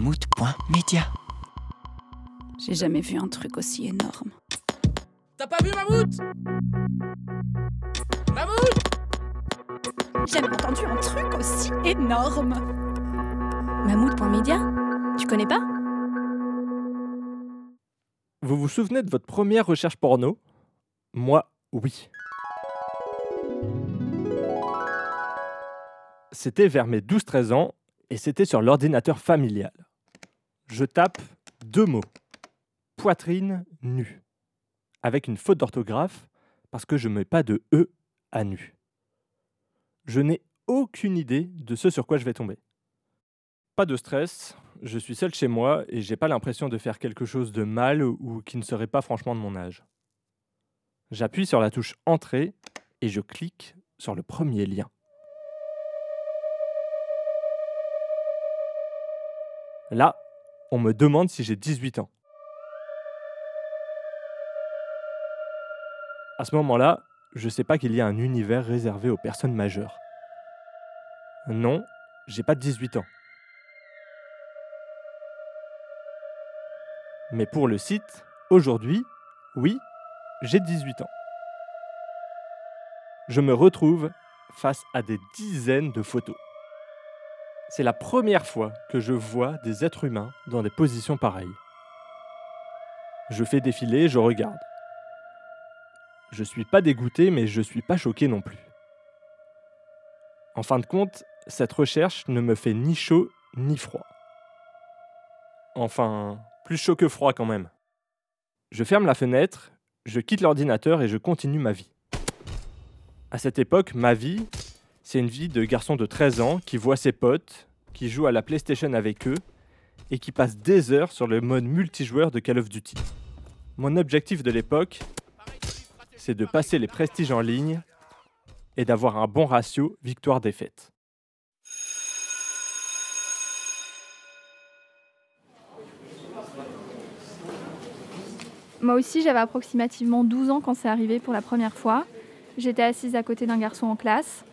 mammouth.media. J'ai jamais vu un truc aussi énorme. T'as pas vu Mammouth? Mammouth? J'ai jamais entendu un truc aussi énorme. Mammouth.media Tu connais pas? Vous vous souvenez de votre première recherche porno? Moi, oui. C'était vers mes 12-13 ans et c'était sur l'ordinateur familial. Je tape deux mots. Poitrine nue. Avec une faute d'orthographe parce que je ne mets pas de E à nu. Je n'ai aucune idée de ce sur quoi je vais tomber. Pas de stress, je suis seul chez moi et j'ai pas l'impression de faire quelque chose de mal ou qui ne serait pas franchement de mon âge. J'appuie sur la touche Entrée et je clique sur le premier lien. Là, on me demande si j'ai 18 ans. À ce moment-là, je sais pas qu'il y a un univers réservé aux personnes majeures. Non, j'ai pas 18 ans. Mais pour le site, aujourd'hui, oui, j'ai 18 ans. Je me retrouve face à des dizaines de photos. C'est la première fois que je vois des êtres humains dans des positions pareilles. Je fais défiler, je regarde. Je suis pas dégoûté, mais je suis pas choqué non plus. En fin de compte, cette recherche ne me fait ni chaud ni froid. Enfin, plus chaud que froid quand même. Je ferme la fenêtre, je quitte l'ordinateur et je continue ma vie. À cette époque, ma vie, c'est une vie de garçon de 13 ans qui voit ses potes, qui joue à la PlayStation avec eux et qui passe des heures sur le mode multijoueur de Call of Duty. Mon objectif de l'époque, c'est de passer les prestiges en ligne et d'avoir un bon ratio victoire-défaite. Moi aussi, j'avais approximativement 12 ans quand c'est arrivé pour la première fois. J'étais assise à côté d'un garçon en classe.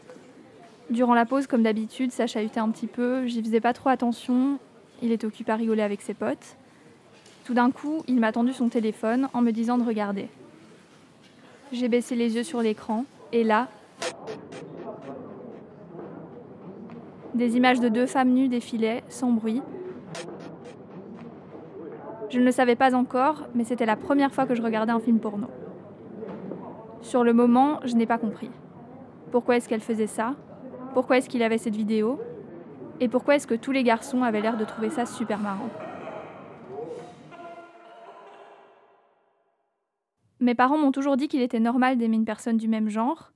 Durant la pause, comme d'habitude, ça chahutait un petit peu. J'y faisais pas trop attention. Il était occupé à rigoler avec ses potes. Tout d'un coup, il m'a tendu son téléphone en me disant de regarder. J'ai baissé les yeux sur l'écran et là, des images de deux femmes nues défilaient sans bruit. Je ne le savais pas encore, mais c'était la première fois que je regardais un film porno. Sur le moment, je n'ai pas compris. Pourquoi est-ce qu'elle faisait ça? Pourquoi est-ce qu'il avait cette vidéo? Et pourquoi est-ce que tous les garçons avaient l'air de trouver ça super marrant? Mes parents m'ont toujours dit qu'il était normal d'aimer une personne du même genre,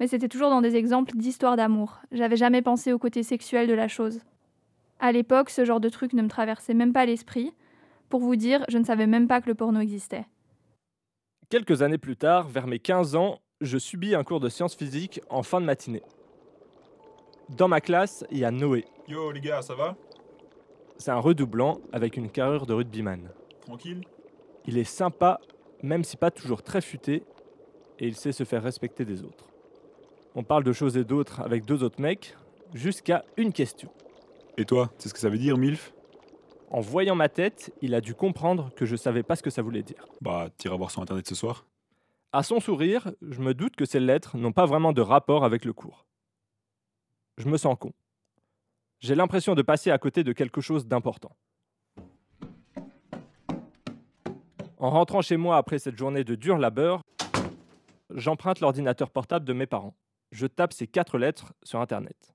mais c'était toujours dans des exemples d'histoires d'amour. J'avais jamais pensé au côté sexuel de la chose. À l'époque, ce genre de truc ne me traversait même pas l'esprit. Pour vous dire, je ne savais même pas que le porno existait. Quelques années plus tard, vers mes 15 ans, je subis un cours de sciences physiques en fin de matinée. Dans ma classe, il y a Noé. Yo les gars, ça va? C'est un redoublant avec une carrure de rugbyman. Tranquille? Il est sympa, même si pas toujours très futé, et il sait se faire respecter des autres. On parle de choses et d'autres avec deux autres mecs, jusqu'à une question. Et toi, sais ce que ça veut dire, MILF? En voyant ma tête, il a dû comprendre que je savais pas ce que ça voulait dire. Bah, t'iras voir sur internet ce soir. À son sourire, je me doute que ces lettres n'ont pas vraiment de rapport avec le cours. Je me sens con. J'ai l'impression de passer à côté de quelque chose d'important. En rentrant chez moi après cette journée de dur labeur, j'emprunte l'ordinateur portable de mes parents. Je tape ces quatre lettres sur Internet.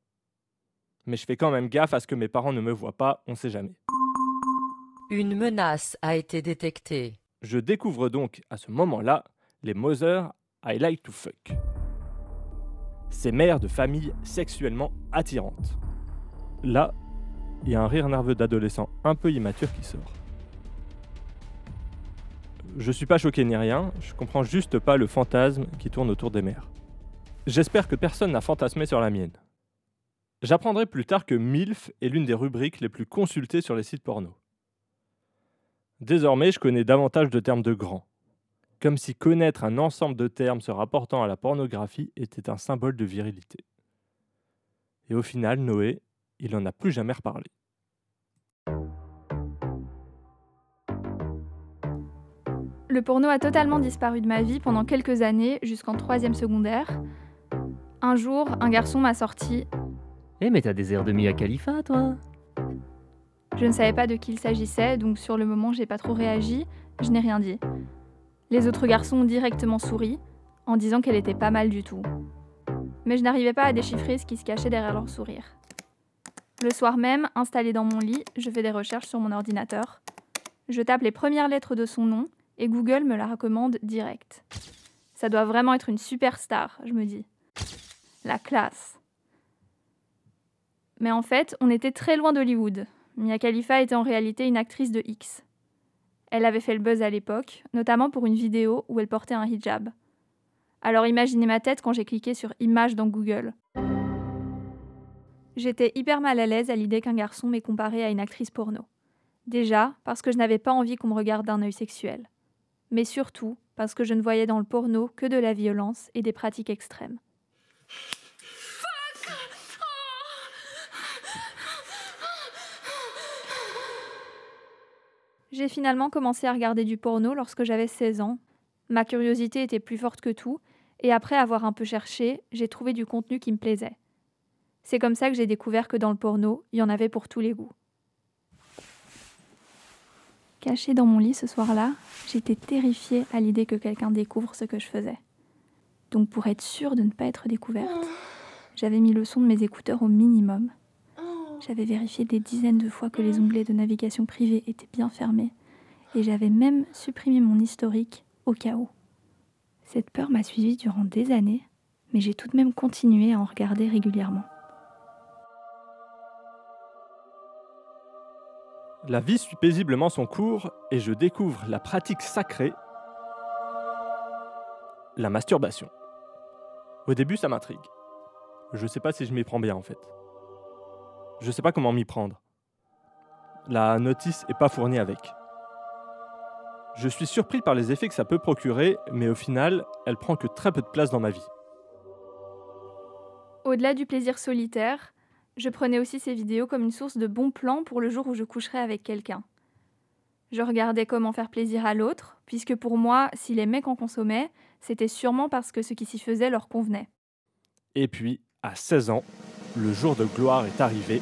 Mais je fais quand même gaffe à ce que mes parents ne me voient pas, on sait jamais. Une menace a été détectée. Je découvre donc à ce moment-là les Mother I Like to Fuck. Mères de famille sexuellement attirantes. Là, il y a un rire nerveux d'adolescent un peu immature qui sort. Je suis pas choqué ni rien, je comprends juste pas le fantasme qui tourne autour des mères. J'espère que personne n'a fantasmé sur la mienne. J'apprendrai plus tard que MILF est l'une des rubriques les plus consultées sur les sites porno. Désormais, je connais davantage de termes de grands comme si connaître un ensemble de termes se rapportant à la pornographie était un symbole de virilité. Et au final, Noé, il n'en a plus jamais reparlé. Le porno a totalement disparu de ma vie pendant quelques années, jusqu'en troisième secondaire. Un jour, un garçon m'a sorti Eh, mais t'as des airs de Mia Khalifa, toi? Je ne savais pas de qui il s'agissait, donc sur le moment, j'ai pas trop réagi, je n'ai rien dit. Les autres garçons ont directement souri, en disant qu'elle était pas mal du tout. Mais je n'arrivais pas à déchiffrer ce qui se cachait derrière leur sourire. Le soir même, installé dans mon lit, je fais des recherches sur mon ordinateur. Je tape les premières lettres de son nom et Google me la recommande direct. Ça doit vraiment être une superstar, je me dis. La classe. Mais en fait, on était très loin d'Hollywood. Mia Khalifa était en réalité une actrice de X. Elle avait fait le buzz à l'époque, notamment pour une vidéo où elle portait un hijab. Alors imaginez ma tête quand j'ai cliqué sur Images dans Google. J'étais hyper mal à l'aise à l'idée qu'un garçon m'ait comparé à une actrice porno. Déjà, parce que je n'avais pas envie qu'on me regarde d'un œil sexuel. Mais surtout, parce que je ne voyais dans le porno que de la violence et des pratiques extrêmes. J'ai finalement commencé à regarder du porno lorsque j'avais 16 ans. Ma curiosité était plus forte que tout, et après avoir un peu cherché, j'ai trouvé du contenu qui me plaisait. C'est comme ça que j'ai découvert que dans le porno, il y en avait pour tous les goûts. Cachée dans mon lit ce soir-là, j'étais terrifiée à l'idée que quelqu'un découvre ce que je faisais. Donc pour être sûre de ne pas être découverte, j'avais mis le son de mes écouteurs au minimum. J'avais vérifié des dizaines de fois que les onglets de navigation privée étaient bien fermés et j'avais même supprimé mon historique au cas où. Cette peur m'a suivie durant des années, mais j'ai tout de même continué à en regarder régulièrement. La vie suit paisiblement son cours et je découvre la pratique sacrée, la masturbation. Au début, ça m'intrigue. Je sais pas si je m'y prends bien en fait. Je sais pas comment m'y prendre. La notice est pas fournie avec. Je suis surpris par les effets que ça peut procurer, mais au final, elle prend que très peu de place dans ma vie. Au-delà du plaisir solitaire, je prenais aussi ces vidéos comme une source de bons plans pour le jour où je coucherais avec quelqu'un. Je regardais comment faire plaisir à l'autre, puisque pour moi, si les mecs en consommaient, c'était sûrement parce que ce qui s'y faisait leur convenait. Et puis, à 16 ans, le jour de gloire est arrivé.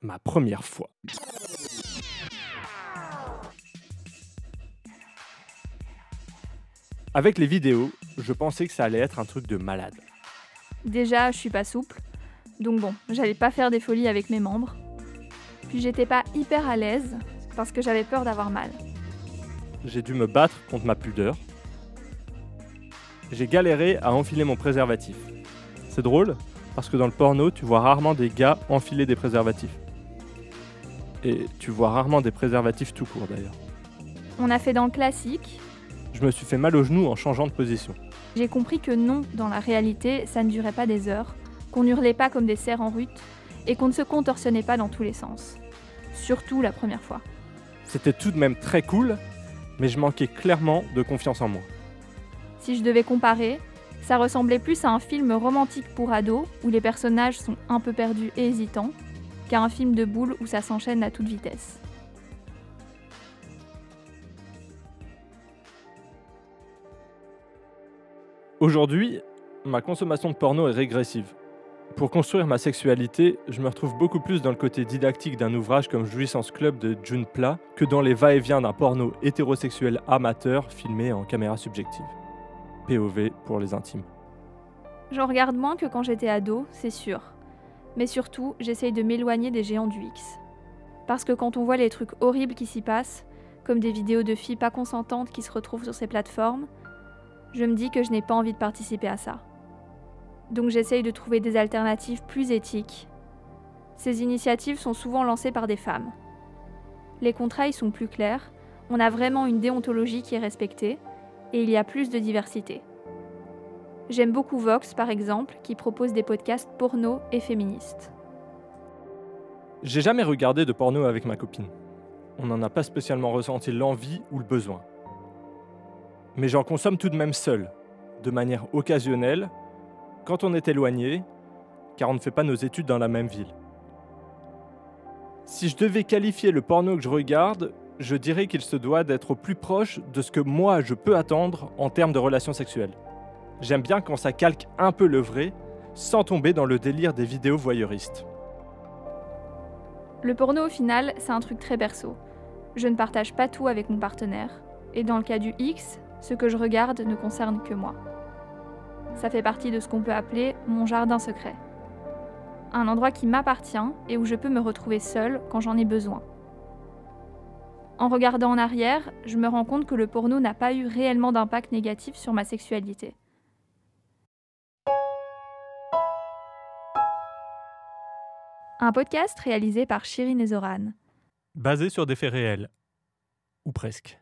Ma première fois. Avec les vidéos, je pensais que ça allait être un truc de malade. Déjà, je suis pas souple, donc bon, j'allais pas faire des folies avec mes membres. Puis j'étais pas hyper à l'aise parce que j'avais peur d'avoir mal. J'ai dû me battre contre ma pudeur. J'ai galéré à enfiler mon préservatif. C'est drôle parce que dans le porno, tu vois rarement des gars enfiler des préservatifs. Et tu vois rarement des préservatifs tout court d'ailleurs. On a fait dans le classique. Je me suis fait mal au genou en changeant de position. J'ai compris que non, dans la réalité, ça ne durait pas des heures, qu'on hurlait pas comme des cerfs en rute et qu'on ne se contorsionnait pas dans tous les sens. Surtout la première fois. C'était tout de même très cool, mais je manquais clairement de confiance en moi. Si je devais comparer, ça ressemblait plus à un film romantique pour ados où les personnages sont un peu perdus et hésitants, qu'à un film de boules où ça s'enchaîne à toute vitesse. Aujourd'hui, ma consommation de porno est régressive. Pour construire ma sexualité, je me retrouve beaucoup plus dans le côté didactique d'un ouvrage comme Jouissance Club de June Pla que dans les va-et-vient d'un porno hétérosexuel amateur filmé en caméra subjective. POV pour les intimes. J'en regarde moins que quand j'étais ado, c'est sûr. Mais surtout, j'essaye de m'éloigner des géants du X. Parce que quand on voit les trucs horribles qui s'y passent, comme des vidéos de filles pas consentantes qui se retrouvent sur ces plateformes, je me dis que je n'ai pas envie de participer à ça. Donc j'essaye de trouver des alternatives plus éthiques. Ces initiatives sont souvent lancées par des femmes. Les contrats y sont plus clairs, on a vraiment une déontologie qui est respectée, et il y a plus de diversité. J'aime beaucoup Vox, par exemple, qui propose des podcasts porno et féministes. J'ai jamais regardé de porno avec ma copine. On n'en a pas spécialement ressenti l'envie ou le besoin. Mais j'en consomme tout de même seul, de manière occasionnelle, quand on est éloigné, car on ne fait pas nos études dans la même ville. Si je devais qualifier le porno que je regarde, je dirais qu'il se doit d'être au plus proche de ce que moi je peux attendre en termes de relations sexuelles. J'aime bien quand ça calque un peu le vrai, sans tomber dans le délire des vidéos voyeuristes. Le porno, au final, c'est un truc très perso. Je ne partage pas tout avec mon partenaire. Et dans le cas du X, ce que je regarde ne concerne que moi. Ça fait partie de ce qu'on peut appeler mon jardin secret. Un endroit qui m'appartient et où je peux me retrouver seule quand j'en ai besoin. En regardant en arrière, je me rends compte que le porno n'a pas eu réellement d'impact négatif sur ma sexualité. Un podcast réalisé par Shirin et Zoran. Basé sur des faits réels. Ou presque.